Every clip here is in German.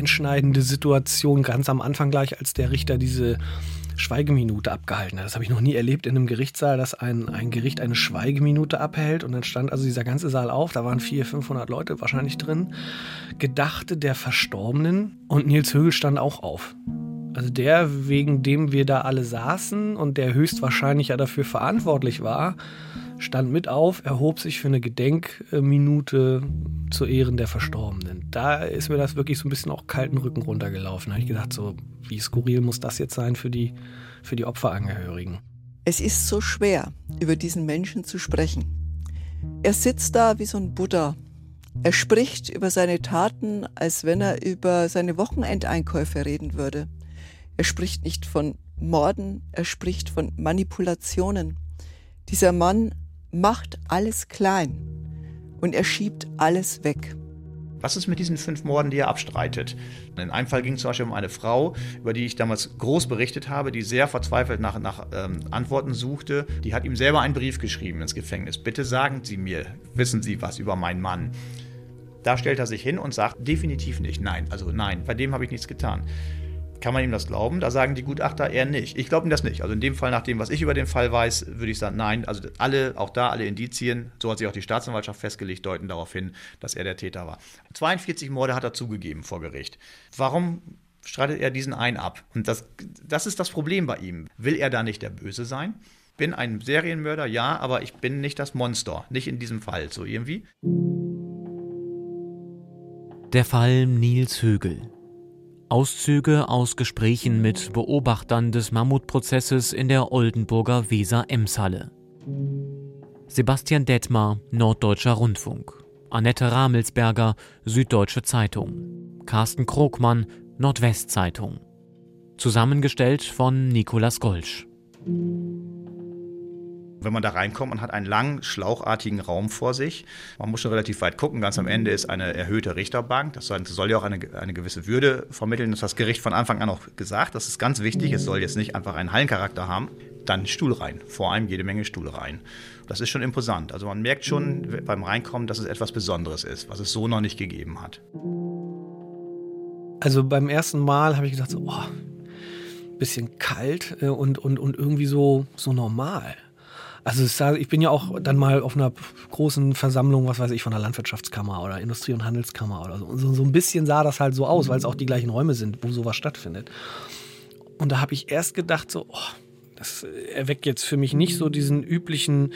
einschneidende Situation ganz am Anfang gleich, als der Richter diese Schweigeminute abgehalten hat. Das habe ich noch nie erlebt in einem Gerichtssaal, dass ein, ein Gericht eine Schweigeminute abhält. Und dann stand also dieser ganze Saal auf, da waren 400, 500 Leute wahrscheinlich drin, Gedachte der Verstorbenen. Und Nils Högel stand auch auf. Also der, wegen dem wir da alle saßen und der höchstwahrscheinlich ja dafür verantwortlich war, stand mit auf, erhob sich für eine Gedenkminute zu Ehren der Verstorbenen. Da ist mir das wirklich so ein bisschen auch kalten Rücken runtergelaufen. Da habe ich gedacht, so wie skurril muss das jetzt sein für die, für die Opferangehörigen. Es ist so schwer, über diesen Menschen zu sprechen. Er sitzt da wie so ein Buddha. Er spricht über seine Taten, als wenn er über seine Wochenendeinkäufe reden würde. Er spricht nicht von Morden, er spricht von Manipulationen. Dieser Mann macht alles klein und er schiebt alles weg. Was ist mit diesen fünf Morden, die er abstreitet? In einem Fall ging es zum Beispiel um eine Frau, über die ich damals groß berichtet habe, die sehr verzweifelt nach, nach ähm, Antworten suchte. Die hat ihm selber einen Brief geschrieben ins Gefängnis. Bitte sagen Sie mir, wissen Sie was über meinen Mann? Da stellt er sich hin und sagt, definitiv nicht. Nein, also nein, bei dem habe ich nichts getan. Kann man ihm das glauben? Da sagen die Gutachter eher nicht. Ich glaube ihm das nicht. Also in dem Fall, nach dem, was ich über den Fall weiß, würde ich sagen, nein. Also alle, auch da alle Indizien, so hat sich auch die Staatsanwaltschaft festgelegt, deuten darauf hin, dass er der Täter war. 42 Morde hat er zugegeben vor Gericht. Warum streitet er diesen einen ab? Und das, das ist das Problem bei ihm. Will er da nicht der Böse sein? Bin ein Serienmörder, ja, aber ich bin nicht das Monster. Nicht in diesem Fall, so irgendwie. Der Fall Nils Högel. Auszüge aus Gesprächen mit Beobachtern des Mammutprozesses in der Oldenburger Weser-Emshalle. Sebastian Detmar, Norddeutscher Rundfunk. Annette Ramelsberger, Süddeutsche Zeitung. Carsten Krogmann, Nordwestzeitung. Zusammengestellt von Nikolas Golsch. Wenn man da reinkommt, man hat einen langen, schlauchartigen Raum vor sich. Man muss schon relativ weit gucken. Ganz am Ende ist eine erhöhte Richterbank. Das soll ja auch eine, eine gewisse Würde vermitteln. Das hat das Gericht von Anfang an auch gesagt. Das ist ganz wichtig. Es soll jetzt nicht einfach einen Hallencharakter haben. Dann Stuhl rein. Vor allem jede Menge Stuhl rein. Das ist schon imposant. Also man merkt schon beim Reinkommen, dass es etwas Besonderes ist, was es so noch nicht gegeben hat. Also beim ersten Mal habe ich gedacht, so, oh, bisschen kalt äh, und, und, und irgendwie so, so normal. Also ich bin ja auch dann mal auf einer großen Versammlung, was weiß ich, von der Landwirtschaftskammer oder Industrie- und Handelskammer oder so. So, so ein bisschen sah das halt so aus, weil es auch die gleichen Räume sind, wo sowas stattfindet. Und da habe ich erst gedacht, so, oh, das erweckt jetzt für mich nicht so diesen üblichen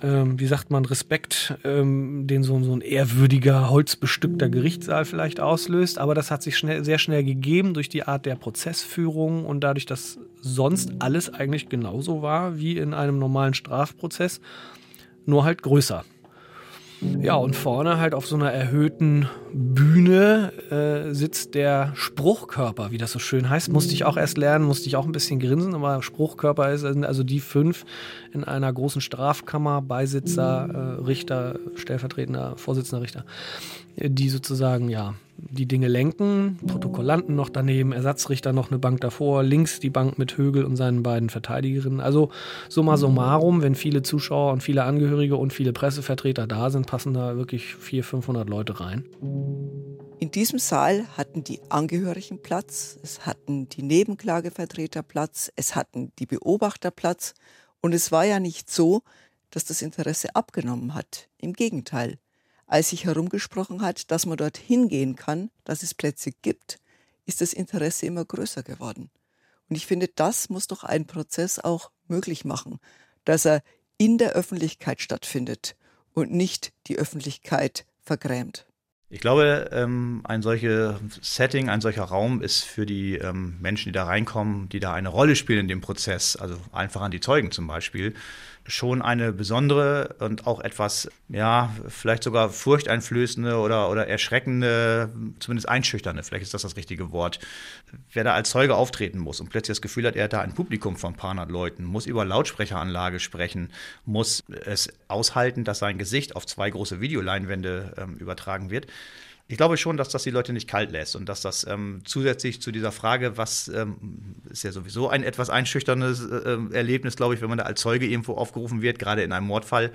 ähm, wie sagt man, Respekt, ähm, den so, so ein ehrwürdiger, holzbestückter Gerichtssaal vielleicht auslöst. Aber das hat sich schnell, sehr schnell gegeben durch die Art der Prozessführung und dadurch, dass sonst alles eigentlich genauso war wie in einem normalen Strafprozess, nur halt größer. Ja, und vorne halt auf so einer erhöhten Bühne äh, sitzt der Spruchkörper, wie das so schön heißt. Musste ich auch erst lernen, musste ich auch ein bisschen grinsen, aber Spruchkörper ist also die fünf in einer großen Strafkammer, Beisitzer, äh, Richter, stellvertretender Vorsitzender Richter, die sozusagen ja die Dinge lenken, Protokollanten noch daneben, Ersatzrichter noch eine Bank davor, links die Bank mit Högel und seinen beiden Verteidigerinnen. Also summa summarum, wenn viele Zuschauer und viele Angehörige und viele Pressevertreter da sind, passen da wirklich 400, 500 Leute rein. In diesem Saal hatten die Angehörigen Platz, es hatten die Nebenklagevertreter Platz, es hatten die Beobachter Platz und es war ja nicht so, dass das Interesse abgenommen hat. Im Gegenteil als sich herumgesprochen hat, dass man dort hingehen kann, dass es Plätze gibt, ist das Interesse immer größer geworden. Und ich finde, das muss doch ein Prozess auch möglich machen, dass er in der Öffentlichkeit stattfindet und nicht die Öffentlichkeit vergrämt. Ich glaube, ähm, ein solches Setting, ein solcher Raum ist für die ähm, Menschen, die da reinkommen, die da eine Rolle spielen in dem Prozess, also einfach an die Zeugen zum Beispiel, schon eine besondere und auch etwas, ja, vielleicht sogar furchteinflößende oder, oder erschreckende, zumindest einschüchternde, vielleicht ist das das richtige Wort. Wer da als Zeuge auftreten muss und plötzlich das Gefühl hat, er hat da ein Publikum von ein paar hundert Leuten, muss über Lautsprecheranlage sprechen, muss es aushalten, dass sein Gesicht auf zwei große Videoleinwände ähm, übertragen wird Ich glaube schon, dass das die Leute nicht kalt lässt und dass das ähm, zusätzlich zu dieser Frage, was ähm, ist ja sowieso ein etwas einschüchterndes äh, Erlebnis, glaube ich, wenn man da als Zeuge irgendwo aufgerufen wird, gerade in einem Mordfall,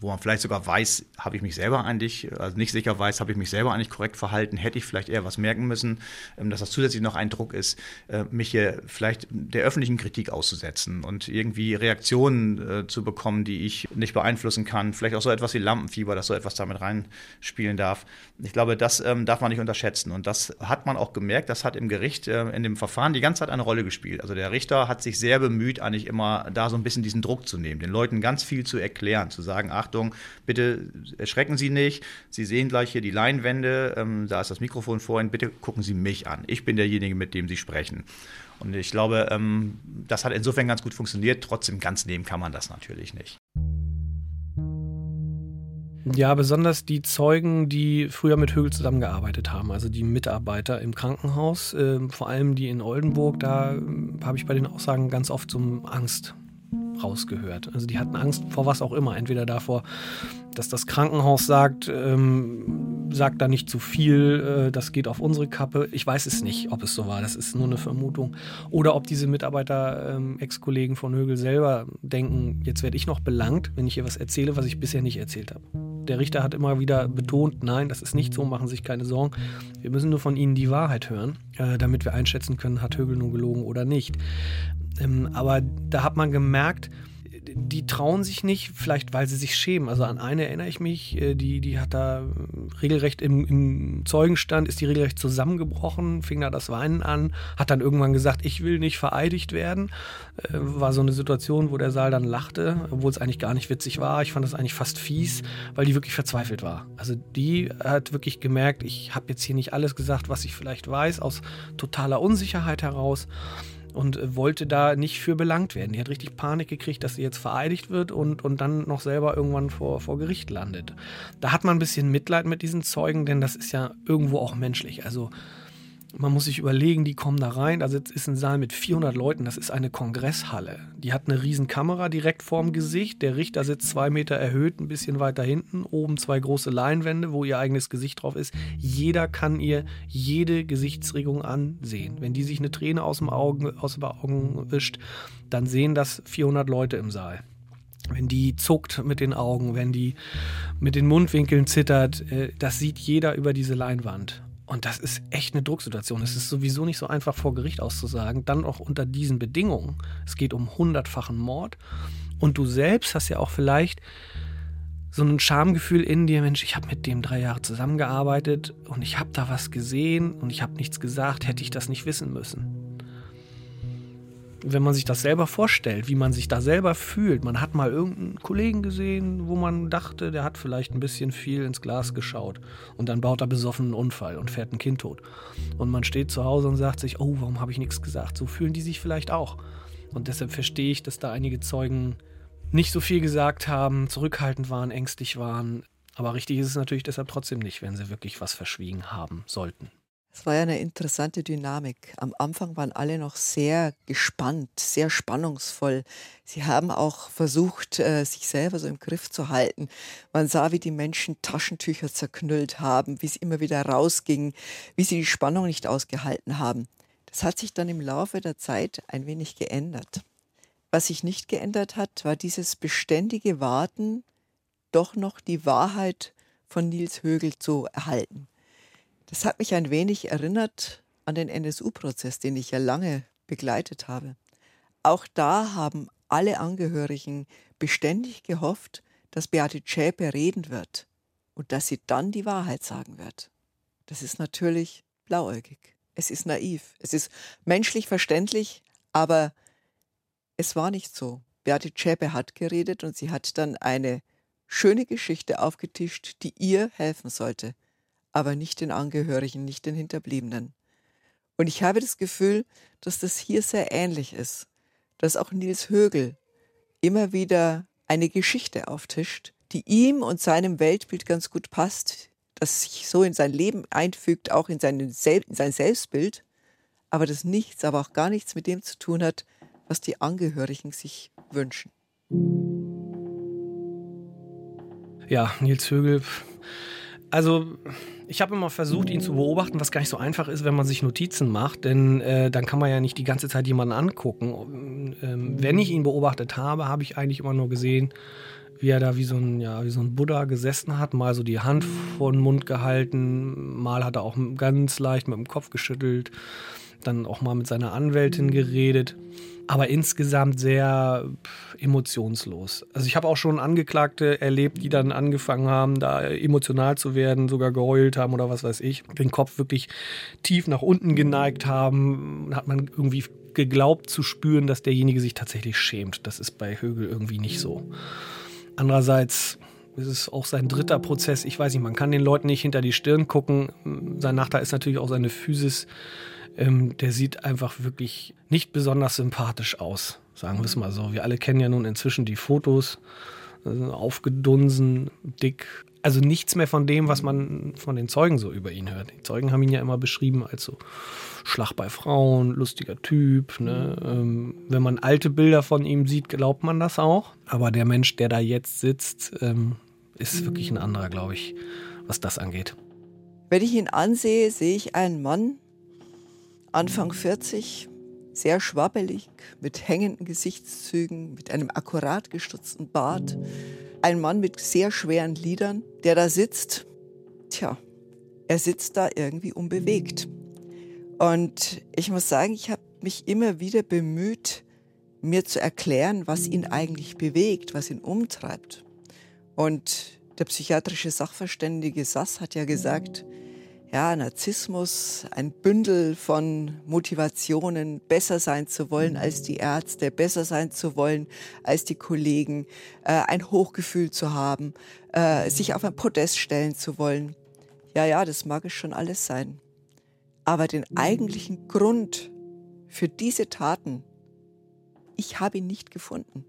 wo man vielleicht sogar weiß, habe ich mich selber eigentlich, also nicht sicher weiß, habe ich mich selber eigentlich korrekt verhalten, hätte ich vielleicht eher was merken müssen, ähm, dass das zusätzlich noch ein Druck ist, äh, mich hier vielleicht der öffentlichen Kritik auszusetzen und irgendwie Reaktionen äh, zu bekommen, die ich nicht beeinflussen kann. Vielleicht auch so etwas wie Lampenfieber, dass so etwas damit reinspielen darf. Ich glaube, das ähm, darf man nicht unterschätzen. Und das hat man auch gemerkt, das hat im Gericht äh, in dem Verfahren die ganze Zeit eine Rolle gespielt. Also der Richter hat sich sehr bemüht, eigentlich immer da so ein bisschen diesen Druck zu nehmen, den Leuten ganz viel zu erklären, zu sagen, Achtung, bitte erschrecken Sie nicht, Sie sehen gleich hier die Leinwände, ähm, da ist das Mikrofon vorhin, bitte gucken Sie mich an. Ich bin derjenige, mit dem Sie sprechen. Und ich glaube, ähm, das hat insofern ganz gut funktioniert. Trotzdem ganz nehmen kann man das natürlich nicht. Ja, besonders die Zeugen, die früher mit Högel zusammengearbeitet haben, also die Mitarbeiter im Krankenhaus, äh, vor allem die in Oldenburg, da äh, habe ich bei den Aussagen ganz oft so Angst rausgehört. Also die hatten Angst vor was auch immer, entweder davor, dass das Krankenhaus sagt, ähm, sagt da nicht zu viel, äh, das geht auf unsere Kappe. Ich weiß es nicht, ob es so war, das ist nur eine Vermutung. Oder ob diese Mitarbeiter, ähm, Ex-Kollegen von Högel selber denken, jetzt werde ich noch belangt, wenn ich hier was erzähle, was ich bisher nicht erzählt habe. Der Richter hat immer wieder betont, nein, das ist nicht so, machen Sie sich keine Sorgen. Wir müssen nur von Ihnen die Wahrheit hören, äh, damit wir einschätzen können, hat Högel nun gelogen oder nicht. Ähm, aber da hat man gemerkt, die trauen sich nicht, vielleicht weil sie sich schämen. Also an eine erinnere ich mich, äh, die, die hat da regelrecht im, im, Zeugenstand, ist die regelrecht zusammengebrochen, fing da das Weinen an, hat dann irgendwann gesagt, ich will nicht vereidigt werden. Äh, war so eine Situation, wo der Saal dann lachte, obwohl es eigentlich gar nicht witzig war. Ich fand das eigentlich fast fies, weil die wirklich verzweifelt war. Also die hat wirklich gemerkt, ich habe jetzt hier nicht alles gesagt, was ich vielleicht weiß, aus totaler Unsicherheit heraus und äh, wollte da nicht für belangt werden. Die hat richtig Panik gekriegt, dass sie jetzt vereidigt wird und, und dann noch selber irgendwann vor, vor Gericht landet. Da hat man ein bisschen Mitleid mit diesen Zeugen, denn das ist ja irgendwo auch menschlich. Also man muss sich überlegen, die kommen da rein. Also jetzt ist ein Saal mit 400 Leuten, das ist eine Kongresshalle. Die hat eine riesen Kamera direkt vorm Gesicht. Der Richter sitzt zwei Meter erhöht, ein bisschen weiter hinten. Oben zwei große Leinwände, wo ihr eigenes Gesicht drauf ist. Jeder kann ihr jede Gesichtsregung ansehen. Wenn die sich eine Träne aus dem Augen, aus dem Augen wischt, dann sehen das 400 Leute im Saal wenn die zuckt mit den Augen, wenn die mit den Mundwinkeln zittert, äh, das sieht jeder über diese Leinwand. Und das ist echt eine Drucksituation. Es ist sowieso nicht so einfach vor Gericht auszusagen. Dann auch unter diesen Bedingungen. Es geht um hundertfachen Mord. Und du selbst hast ja auch vielleicht so ein Schamgefühl in dir, Mensch, ich habe mit dem drei Jahre zusammengearbeitet und ich habe da was gesehen und ich habe nichts gesagt, hätte ich das nicht wissen müssen wenn man sich das selber vorstellt, wie man sich da selber fühlt. Man hat mal irgendeinen Kollegen gesehen, wo man dachte, der hat vielleicht ein bisschen viel ins Glas geschaut. Und dann baut er besoffen einen Unfall und fährt ein Kind tot. Und man steht zu Hause und sagt sich, oh, warum habe ich nichts gesagt? So fühlen die sich vielleicht auch. Und deshalb verstehe ich, dass da einige Zeugen nicht so viel gesagt haben, zurückhaltend waren, ängstlich waren. Aber richtig ist es natürlich deshalb trotzdem nicht, wenn sie wirklich was verschwiegen haben sollten. Es war ja eine interessante Dynamik. Am Anfang waren alle noch sehr gespannt, sehr spannungsvoll. Sie haben auch versucht, äh, sich selber so im Griff zu halten. Man sah, wie die Menschen Taschentücher zerknüllt haben, wie es immer wieder rausging, wie sie die Spannung nicht ausgehalten haben. Das hat sich dann im Laufe der Zeit ein wenig geändert. Was sich nicht geändert hat, war dieses beständige Warten, doch noch die Wahrheit von Nils Högel zu erhalten. Das hat mich ein wenig erinnert an den NSU-Prozess, den ich ja lange begleitet habe. Auch da haben alle Angehörigen beständig gehofft, dass Beate Zschäpe reden wird und dass sie dann die Wahrheit sagen wird. Das ist natürlich blauäugig. Es ist naiv. Es ist menschlich verständlich, aber es war nicht so. Beate Zschäpe hat geredet und sie hat dann eine schöne Geschichte aufgetischt, die ihr helfen sollte aber nicht den Angehörigen, nicht den Hinterbliebenen. Und ich habe das Gefühl, dass das hier sehr ähnlich ist, dass auch Nils Högel immer wieder eine Geschichte auftischt, die ihm und seinem Weltbild ganz gut passt, das sich so in sein Leben einfügt, auch in, seinen Sel in sein Selbstbild, aber das nichts, aber auch gar nichts mit dem zu tun hat, was die Angehörigen sich wünschen. Ja, Nils Högel Also ich habe immer versucht, ihn zu beobachten, was gar nicht so einfach ist, wenn man sich Notizen macht, denn äh, dann kann man ja nicht die ganze Zeit jemanden angucken. Ähm, wenn ich ihn beobachtet habe, habe ich eigentlich immer nur gesehen, wie er da wie so ein, ja, wie so ein Buddha gesessen hat, mal so die Hand vor den Mund gehalten, mal hat er auch ganz leicht mit dem Kopf geschüttelt, dann auch mal mit seiner Anwältin geredet aber insgesamt sehr emotionslos. Also ich habe auch schon Angeklagte erlebt, die dann angefangen haben, da emotional zu werden, sogar geheult haben oder was weiß ich, den Kopf wirklich tief nach unten geneigt haben, hat man irgendwie geglaubt zu spüren, dass derjenige sich tatsächlich schämt. Das ist bei Högel irgendwie nicht so. Andererseits ist es auch sein dritter Prozess. Ich weiß nicht, man kann den Leuten nicht hinter die Stirn gucken. Sein Nachteil ist natürlich auch seine Physis ähm, der sieht einfach wirklich nicht besonders sympathisch aus, sagen wir es mal so. Wir alle kennen ja nun inzwischen die Fotos, also aufgedunsen, dick. Also nichts mehr von dem, was man von den Zeugen so über ihn hört. Die Zeugen haben ihn ja immer beschrieben als so Schlag bei Frauen, lustiger Typ. Ne? Ähm, wenn man alte Bilder von ihm sieht, glaubt man das auch. Aber der Mensch, der da jetzt sitzt, ähm, ist wirklich ein anderer, glaube ich, was das angeht. Wenn ich ihn ansehe, sehe ich einen Mann, Anfang 40, sehr schwabbelig, mit hängenden Gesichtszügen, mit einem akkurat gestutzten Bart. Ein Mann mit sehr schweren Lidern, der da sitzt. Tja, er sitzt da irgendwie unbewegt. Und ich muss sagen, ich habe mich immer wieder bemüht, mir zu erklären, was ihn eigentlich bewegt, was ihn umtreibt. Und der psychiatrische Sachverständige Sass hat ja gesagt, ja, Narzissmus, ein Bündel von Motivationen, besser sein zu wollen als die Ärzte, besser sein zu wollen als die Kollegen, äh, ein Hochgefühl zu haben, äh, sich auf ein Podest stellen zu wollen. Ja, ja, das mag es schon alles sein. Aber den eigentlichen Grund für diese Taten, ich habe ihn nicht gefunden.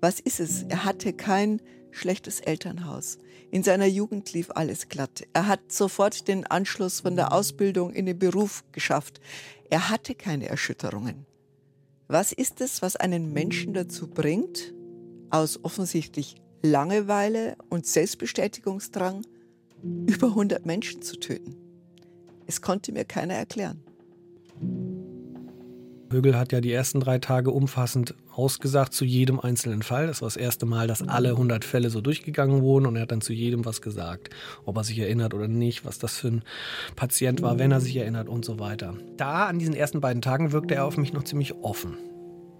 Was ist es? Er hatte kein schlechtes Elternhaus. In seiner Jugend lief alles glatt. Er hat sofort den Anschluss von der Ausbildung in den Beruf geschafft. Er hatte keine Erschütterungen. Was ist es, was einen Menschen dazu bringt, aus offensichtlich Langeweile und Selbstbestätigungsdrang über 100 Menschen zu töten? Es konnte mir keiner erklären. Högel hat ja die ersten drei Tage umfassend ausgesagt zu jedem einzelnen Fall. Das war das erste Mal, dass alle 100 Fälle so durchgegangen wurden und er hat dann zu jedem was gesagt. Ob er sich erinnert oder nicht, was das für ein Patient war, wenn er sich erinnert und so weiter. Da an diesen ersten beiden Tagen wirkte er auf mich noch ziemlich offen.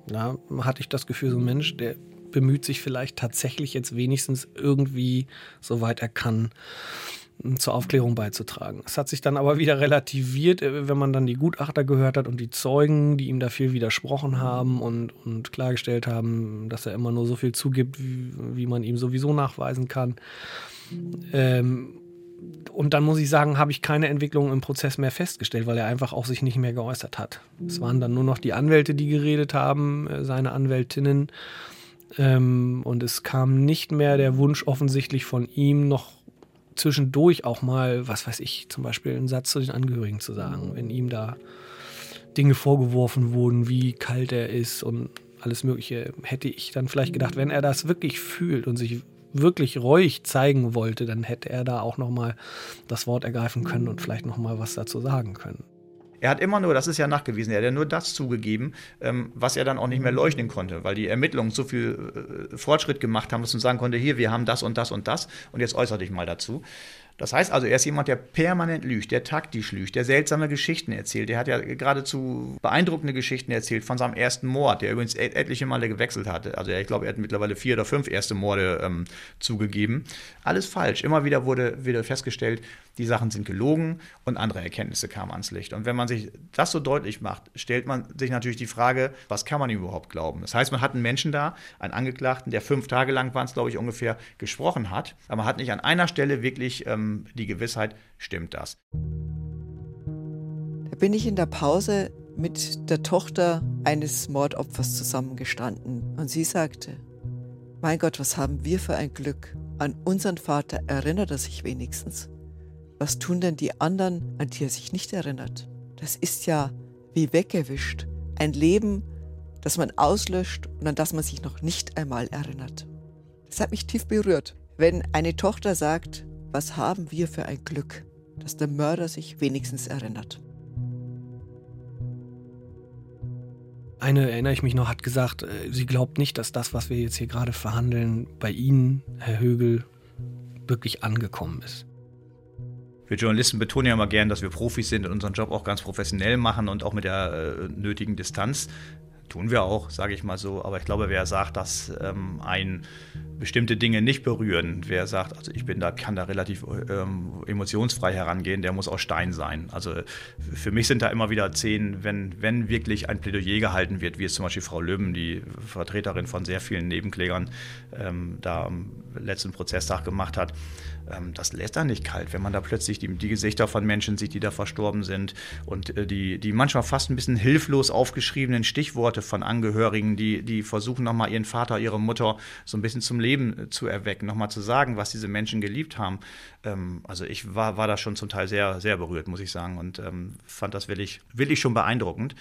Da hatte ich das Gefühl, so ein Mensch, der bemüht sich vielleicht tatsächlich jetzt wenigstens irgendwie, soweit er kann, zur Aufklärung beizutragen. Es hat sich dann aber wieder relativiert, äh, wenn man dann die Gutachter gehört hat und die Zeugen, die ihm da viel widersprochen haben und, und klargestellt haben, dass er immer nur so viel zugibt, wie, wie man ihm sowieso nachweisen kann. Ähm, und dann muss ich sagen, habe ich keine Entwicklung im Prozess mehr festgestellt, weil er einfach auch sich nicht mehr geäußert hat. Es waren dann nur noch die Anwälte, die geredet haben, äh, seine Anwältinnen. Ähm, und es kam nicht mehr der Wunsch offensichtlich von ihm, noch zwischendurch auch mal, was weiß ich, zum Beispiel einen Satz zu den Angehörigen zu sagen, wenn ihm da Dinge vorgeworfen wurden, wie kalt er ist und alles Mögliche, hätte ich dann vielleicht gedacht, wenn er das wirklich fühlt und sich wirklich reuig zeigen wollte, dann hätte er da auch noch mal das Wort ergreifen können und vielleicht noch mal was dazu sagen können. Er hat immer nur, das ist ja nachgewiesen, er hat ja nur das zugegeben, ähm, was er dann auch nicht mehr leuchten konnte, weil die Ermittlungen so viel äh, Fortschritt gemacht haben, dass man sagen konnte, hier, wir haben das und das und das und jetzt äußere dich mal dazu. Das heißt also, er ist jemand, der permanent lügt, der taktisch lügt, der seltsame Geschichten erzählt. Der hat ja geradezu beeindruckende Geschichten erzählt von seinem ersten Mord, der übrigens etliche Male gewechselt hatte. Also ich glaube, er hat mittlerweile vier oder fünf erste Morde ähm, zugegeben. Alles falsch. Immer wieder wurde wieder festgestellt, die Sachen sind gelogen und andere Erkenntnisse kamen ans Licht. Und wenn man sich das so deutlich macht, stellt man sich natürlich die Frage, was kann man ihm überhaupt glauben? Das heißt, man hat einen Menschen da, einen Angeklagten, der fünf Tage lang waren es, glaube ich, ungefähr, gesprochen hat, aber man hat nicht an einer Stelle wirklich ähm, die Gewissheit, stimmt das. Da bin ich in der Pause mit der Tochter eines Mordopfers zusammengestanden und sie sagte, mein Gott, was haben wir für ein Glück. An unseren Vater erinnert er sich wenigstens. Was tun denn die anderen, an die er sich nicht erinnert? Das ist ja wie weggewischt. Ein Leben, das man auslöscht und an das man sich noch nicht einmal erinnert. Das hat mich tief berührt. Wenn eine Tochter sagt, was haben wir für ein Glück, dass der Mörder sich wenigstens erinnert. Eine, erinnere ich mich noch, hat gesagt, äh, sie glaubt nicht, dass das, was wir jetzt hier gerade verhandeln, bei Ihnen, Herr Högel, wirklich angekommen ist. Wir Journalisten betonen ja immer gern, dass wir Profis sind und unseren Job auch ganz professionell machen und auch mit der äh, nötigen Distanz. Tun wir auch, sage ich mal so. Aber ich glaube, wer sagt, dass ähm, ein bestimmte Dinge nicht berühren, wer sagt, also ich bin da, kann da relativ ähm, emotionsfrei herangehen, der muss auch Stein sein. Also für mich sind da immer wieder zehn, wenn, wenn wirklich ein Plädoyer gehalten wird, wie es zum Beispiel Frau Löben, die Vertreterin von sehr vielen Nebenklägern, ähm, da am letzten Prozesstag gemacht hat, das lässt da nicht kalt, wenn man da plötzlich die, die, Gesichter von Menschen sieht, die da verstorben sind und äh, die, die manchmal fast ein bisschen hilflos aufgeschriebenen Stichworte von Angehörigen, die, die versuchen nochmal ihren Vater, ihre Mutter so ein bisschen zum Leben äh, zu erwecken, nochmal zu sagen, was diese Menschen geliebt haben. Ähm, also ich war, war da schon zum Teil sehr, sehr berührt, muss ich sagen und ähm, fand das wirklich, wirklich schon beeindruckend,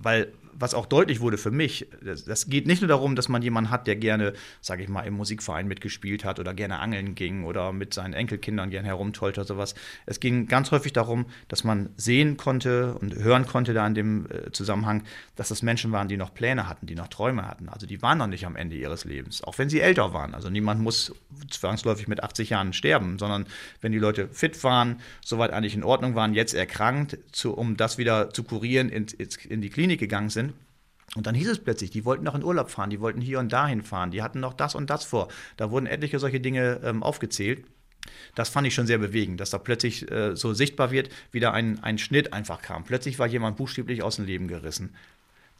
weil was auch deutlich wurde für mich, das, das, geht nicht nur darum, dass man jemanden hat, der gerne, sage ich mal, im Musikverein mitgespielt hat oder gerne angeln ging oder mit seinen Enkelkindern gerne herumtollte oder sowas. Es ging ganz häufig darum, dass man sehen konnte und hören konnte da in dem äh, Zusammenhang, dass das Menschen waren, die noch Pläne hatten, die noch Träume hatten. Also die waren noch nicht am Ende ihres Lebens, auch wenn sie älter waren. Also niemand muss zwangsläufig mit 80 Jahren sterben, sondern wenn die Leute fit waren, soweit eigentlich in Ordnung waren, jetzt erkrankt, zu, um das wieder zu kurieren, in, in die Klinik gegangen sind, und dann hieß es plötzlich, die wollten noch in Urlaub fahren, die wollten hier und dahin fahren, die hatten noch das und das vor. Da wurden etliche solche Dinge ähm, aufgezählt. Das fand ich schon sehr bewegend, dass da plötzlich äh, so sichtbar wird, wie da ein, ein Schnitt einfach kam. Plötzlich war jemand buchstäblich aus dem Leben gerissen.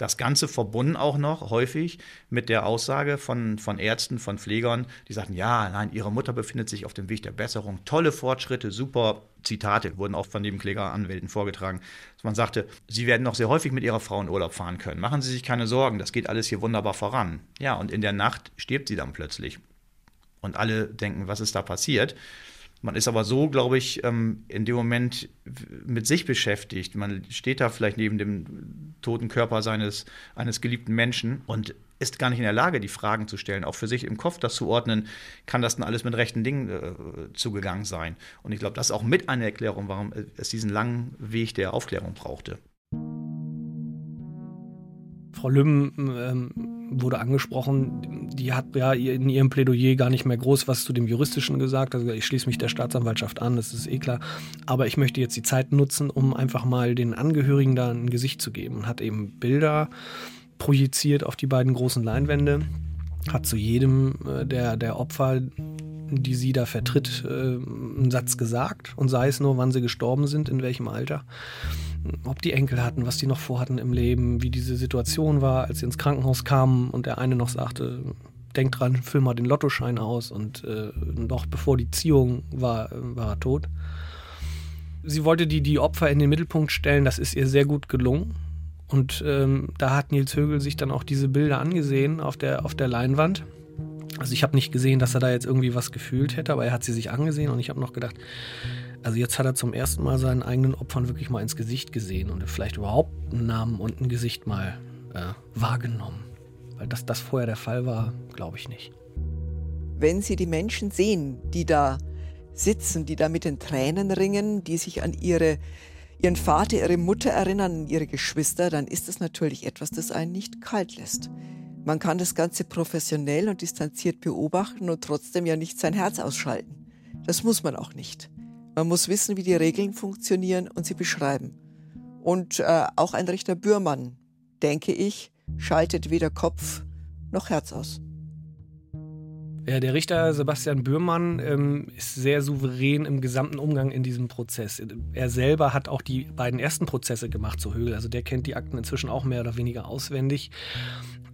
Das Ganze verbunden auch noch häufig mit der Aussage von, von Ärzten, von Pflegern, die sagten, ja, nein, ihre Mutter befindet sich auf dem Weg der Besserung. Tolle Fortschritte, super Zitate wurden auch von Nebenklägeranwälten vorgetragen. Man sagte, Sie werden noch sehr häufig mit Ihrer Frau in Urlaub fahren können. Machen Sie sich keine Sorgen, das geht alles hier wunderbar voran. Ja, und in der Nacht stirbt sie dann plötzlich. Und alle denken, was ist da passiert? Man ist aber so, glaube ich, ähm, in dem Moment mit sich beschäftigt. Man steht da vielleicht neben dem toten Körper seines, eines geliebten Menschen und ist gar nicht in der Lage, die Fragen zu stellen, auch für sich im Kopf das zu ordnen, kann das denn alles mit rechten Dingen äh, zugegangen sein. Und ich glaube, das ist auch mit eine Erklärung, warum es diesen langen Weg der Aufklärung brauchte. Frau Lübben ähm, wurde angesprochen, die hat ja in ihrem Plädoyer gar nicht mehr groß was zu dem Juristischen gesagt. Also ich schließe mich der Staatsanwaltschaft an, das ist eh klar. Aber ich möchte jetzt die Zeit nutzen, um einfach mal den Angehörigen da ein Gesicht zu geben. Und hat eben Bilder projiziert auf die beiden großen Leinwände, hat zu jedem äh, der, der Opfer die sie da vertritt, äh, einen Satz gesagt und sei es nur, wann sie gestorben sind, in welchem Alter ob die Enkel hatten, was die noch vorhatten im Leben, wie diese Situation war, als sie ins Krankenhaus kamen und der eine noch sagte, denk dran, füll mal den Lottoschein aus und äh, noch bevor die Ziehung war, war er tot. Sie wollte die, die Opfer in den Mittelpunkt stellen, das ist ihr sehr gut gelungen. Und ähm, da hat Nils Högel sich dann auch diese Bilder angesehen auf der, auf der Leinwand. Also ich habe nicht gesehen, dass er da jetzt irgendwie was gefühlt hätte, aber er hat sie sich angesehen und ich habe noch gedacht, also jetzt hat er zum ersten Mal seinen eigenen Opfern wirklich mal ins Gesicht gesehen und vielleicht überhaupt einen Namen und ein Gesicht mal äh, wahrgenommen. Weil dass das vorher der Fall war, glaube ich nicht. Wenn Sie die Menschen sehen, die da sitzen, die da mit den Tränen ringen, die sich an ihre, ihren Vater, ihre Mutter erinnern, ihre Geschwister, dann ist das natürlich etwas, das einen nicht kalt lässt. Man kann das Ganze professionell und distanziert beobachten und trotzdem ja nicht sein Herz ausschalten. Das muss man auch nicht. Man muss wissen, wie die Regeln funktionieren und sie beschreiben. Und äh, auch ein Richter Bührmann, denke ich, schaltet weder Kopf noch Herz aus. Ja, der Richter Sebastian Bührmann ähm, ist sehr souverän im gesamten Umgang in diesem Prozess. Er selber hat auch die beiden ersten Prozesse gemacht zu Högel. Also der kennt die Akten inzwischen auch mehr oder weniger auswendig.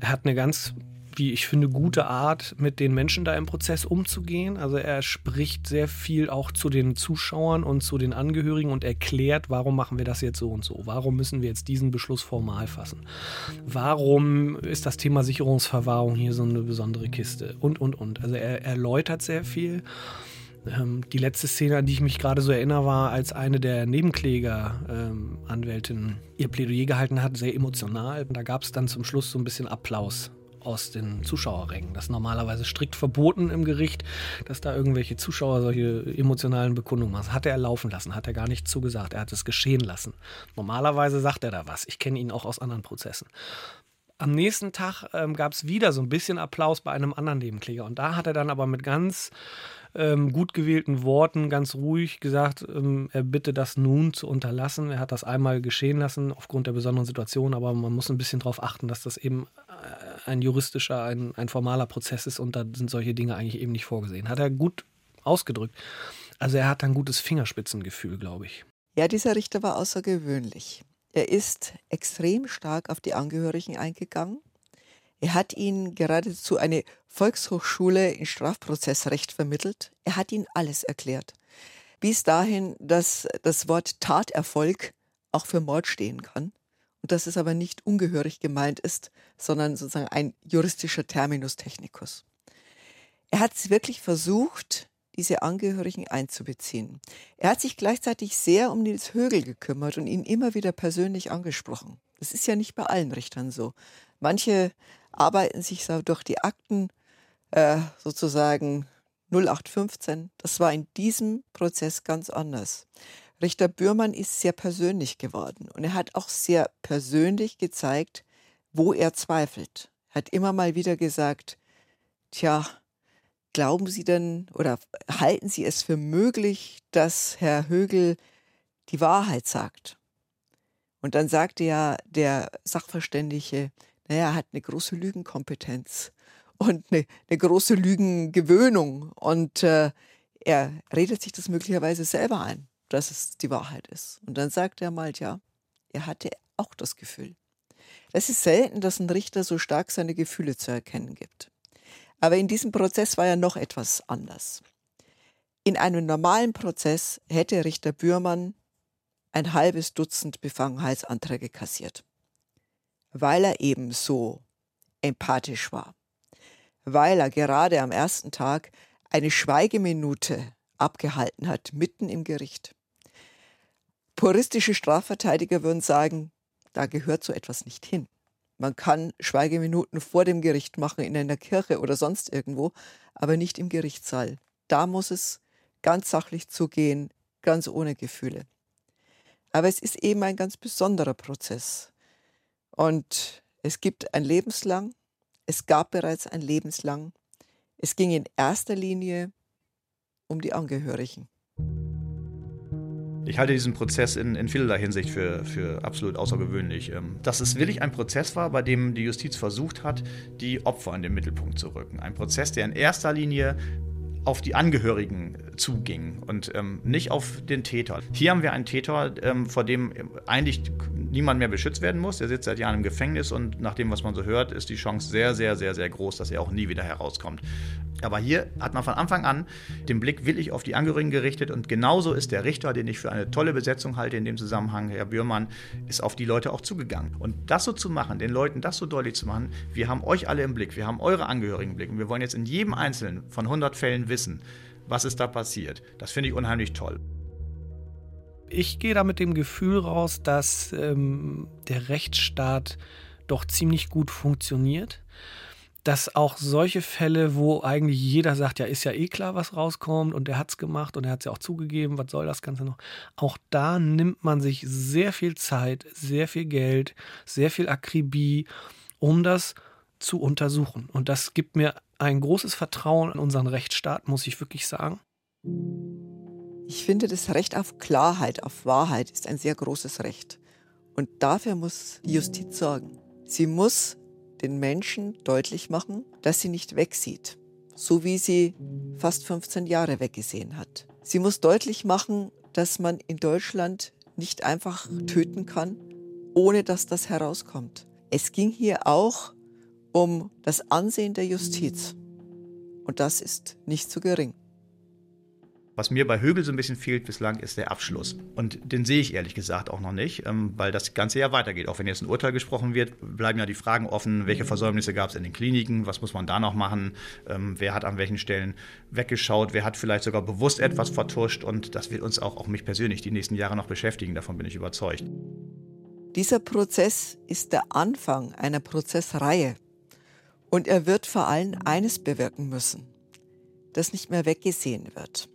Er hat eine ganz wie ich finde, gute Art, mit den Menschen da im Prozess umzugehen. Also er spricht sehr viel auch zu den Zuschauern und zu den Angehörigen und erklärt, warum machen wir das jetzt so und so? Warum müssen wir jetzt diesen Beschluss formal fassen? Warum ist das Thema Sicherungsverwahrung hier so eine besondere Kiste? Und, und, und. Also er erläutert sehr viel. Ähm, die letzte Szene, an die ich mich gerade so erinnere, war, als eine der Nebenkläger-Anwältinnen ähm, ihr Plädoyer gehalten hat, sehr emotional. Da gab es dann zum Schluss so ein bisschen Applaus aus den Zuschauerrängen. Das ist normalerweise strikt verboten im Gericht, dass da irgendwelche Zuschauer solche emotionalen Bekundungen machen. Das hat er laufen lassen, hat er gar nicht zugesagt. Er hat es geschehen lassen. Normalerweise sagt er da was. Ich kenne ihn auch aus anderen Prozessen. Am nächsten Tag ähm, gab es wieder so ein bisschen Applaus bei einem anderen Nebenkläger. Und da hat er dann aber mit ganz ähm, gut gewählten Worten ganz ruhig gesagt, ähm, er bitte das nun zu unterlassen. Er hat das einmal geschehen lassen aufgrund der besonderen Situation, aber man muss ein bisschen darauf achten, dass das eben äh, ein juristischer, ein, ein formaler Prozess ist und da sind solche Dinge eigentlich eben nicht vorgesehen. Hat er gut ausgedrückt. Also er hat ein gutes Fingerspitzengefühl, glaube ich. Ja, dieser Richter war außergewöhnlich. Er ist extrem stark auf die Angehörigen eingegangen. Er hat ihnen geradezu eine Volkshochschule in Strafprozessrecht vermittelt. Er hat ihnen alles erklärt. Bis dahin, dass das Wort Taterfolg auch für Mord stehen kann dass es aber nicht ungehörig gemeint ist, sondern sozusagen ein juristischer Terminus technicus. Er hat es wirklich versucht, diese Angehörigen einzubeziehen. Er hat sich gleichzeitig sehr um Nils Högel gekümmert und ihn immer wieder persönlich angesprochen. Das ist ja nicht bei allen Richtern so. Manche arbeiten sich so durch die Akten äh, sozusagen 0815. Das war in diesem Prozess ganz anders. Richter Bührmann ist sehr persönlich geworden und er hat auch sehr persönlich gezeigt, wo er zweifelt. Er hat immer mal wieder gesagt, tja, glauben Sie denn oder halten Sie es für möglich, dass Herr Högel die Wahrheit sagt? Und dann sagte ja der Sachverständige, naja, er hat eine große Lügenkompetenz und eine, eine große Lügengewöhnung. Und äh, er redet sich das möglicherweise selber ein, dass es die Wahrheit ist. Und dann sagt er mal, ja, er hatte auch das Gefühl. Es ist selten, dass ein Richter so stark seine Gefühle zu erkennen gibt. Aber in diesem Prozess war ja noch etwas anders. In einem normalen Prozess hätte Richter Bührmann ein halbes Dutzend Befangenheitsanträge kassiert weil er eben so empathisch war, weil er gerade am ersten Tag eine Schweigeminute abgehalten hat, mitten im Gericht. Puristische Strafverteidiger würden sagen, da gehört so etwas nicht hin. Man kann Schweigeminuten vor dem Gericht machen, in einer Kirche oder sonst irgendwo, aber nicht im Gerichtssaal. Da muss es ganz sachlich zugehen, ganz ohne Gefühle. Aber es ist eben ein ganz besonderer Prozess. Und es gibt ein Lebenslang, es gab bereits ein Lebenslang. Es ging in erster Linie um die Angehörigen. Ich halte diesen Prozess in, in vielerlei Hinsicht für, für absolut außergewöhnlich. Ähm, dass es wirklich ein Prozess war, bei dem die Justiz versucht hat, die Opfer in den Mittelpunkt zu rücken. Ein Prozess, der in erster Linie auf die Angehörigen zuging und ähm, nicht auf den Täter. Hier haben wir einen Täter, ähm, vor dem eigentlich niemand mehr beschützt werden muss. Der sitzt seit Jahren im Gefängnis und nach dem, was man so hört, ist die Chance sehr, sehr, sehr, sehr groß, dass er auch nie wieder herauskommt. Aber hier hat man von Anfang an den Blick willig auf die Angehörigen gerichtet und genauso ist der Richter, den ich für eine tolle Besetzung halte in dem Zusammenhang, Herr Bührmann, ist auf die Leute auch zugegangen. Und das so zu machen, den Leuten das so deutlich zu machen, wir haben euch alle im Blick, wir haben eure Angehörigen im Blick und wir wollen jetzt in jedem einzelnen von 100 Fällen wissen, was ist da passiert. Das finde ich unheimlich toll. Ich gehe da mit dem Gefühl raus, dass ähm, der Rechtsstaat doch ziemlich gut funktioniert. Dass auch solche Fälle, wo eigentlich jeder sagt, ja, ist ja eh klar, was rauskommt und er hat es gemacht und er hat es ja auch zugegeben, was soll das Ganze noch? Auch da nimmt man sich sehr viel Zeit, sehr viel Geld, sehr viel Akribie, um das zu untersuchen. Und das gibt mir ein großes Vertrauen in unseren Rechtsstaat, muss ich wirklich sagen. Ich finde, das Recht auf Klarheit, auf Wahrheit ist ein sehr großes Recht. Und dafür muss die Justiz sorgen. Sie muss den Menschen deutlich machen, dass sie nicht wegsieht, so wie sie fast 15 Jahre weggesehen hat. Sie muss deutlich machen, dass man in Deutschland nicht einfach töten kann, ohne dass das herauskommt. Es ging hier auch um das Ansehen der Justiz. Und das ist nicht zu gering. Was mir bei Högel so ein bisschen fehlt bislang, ist der Abschluss. Und den sehe ich ehrlich gesagt auch noch nicht, ähm, weil das Ganze ja weitergeht. Auch wenn jetzt ein Urteil gesprochen wird, bleiben ja die Fragen offen, welche Versäumnisse gab es in den Kliniken, was muss man da noch machen, ähm, wer hat an welchen Stellen weggeschaut, wer hat vielleicht sogar bewusst etwas vertuscht. Und das wird uns auch, auch mich persönlich, die nächsten Jahre noch beschäftigen, davon bin ich überzeugt. Dieser Prozess ist der Anfang einer Prozessreihe. Und er wird vor allem eines bewirken müssen, dass nicht mehr weggesehen wird,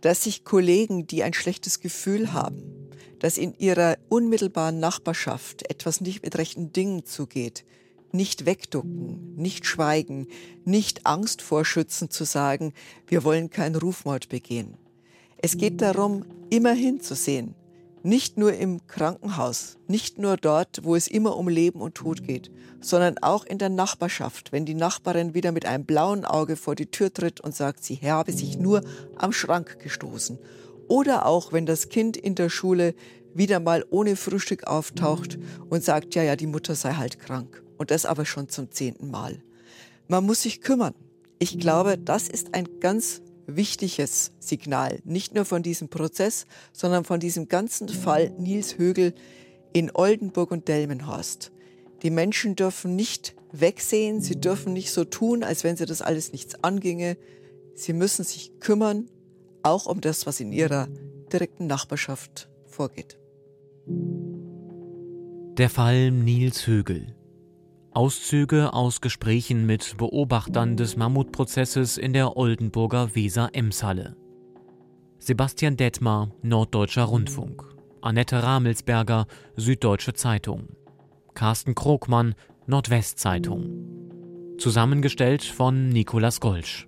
dass sich Kollegen, die ein schlechtes Gefühl haben, dass in ihrer unmittelbaren Nachbarschaft etwas nicht mit rechten Dingen zugeht, nicht wegducken, nicht schweigen, nicht Angst vorschützen zu sagen, wir wollen keinen Rufmord begehen. Es geht darum, immer hinzusehen, nicht nur im Krankenhaus, nicht nur dort, wo es immer um Leben und Tod geht, sondern auch in der Nachbarschaft, wenn die Nachbarin wieder mit einem blauen Auge vor die Tür tritt und sagt, sie habe sich nur am Schrank gestoßen. Oder auch, wenn das Kind in der Schule wieder mal ohne Frühstück auftaucht und sagt, ja, ja, die Mutter sei halt krank. Und das aber schon zum zehnten Mal. Man muss sich kümmern. Ich glaube, das ist ein ganz wichtiges Signal, nicht nur von diesem Prozess, sondern von diesem ganzen Fall Nils Högel in Oldenburg und Delmenhorst. Die Menschen dürfen nicht wegsehen, sie dürfen nicht so tun, als wenn sie das alles nichts anginge. Sie müssen sich kümmern, auch um das, was in ihrer direkten Nachbarschaft vorgeht. Der Fall Nils Högel. Auszüge aus Gesprächen mit Beobachtern des Mammutprozesses in der Oldenburger Weser-Ems-Halle. Sebastian Detmar, Norddeutscher Rundfunk. Annette Ramelsberger, Süddeutsche Zeitung. Carsten Krogmann, Nordwestzeitung. Zusammengestellt von Nikolas Golsch.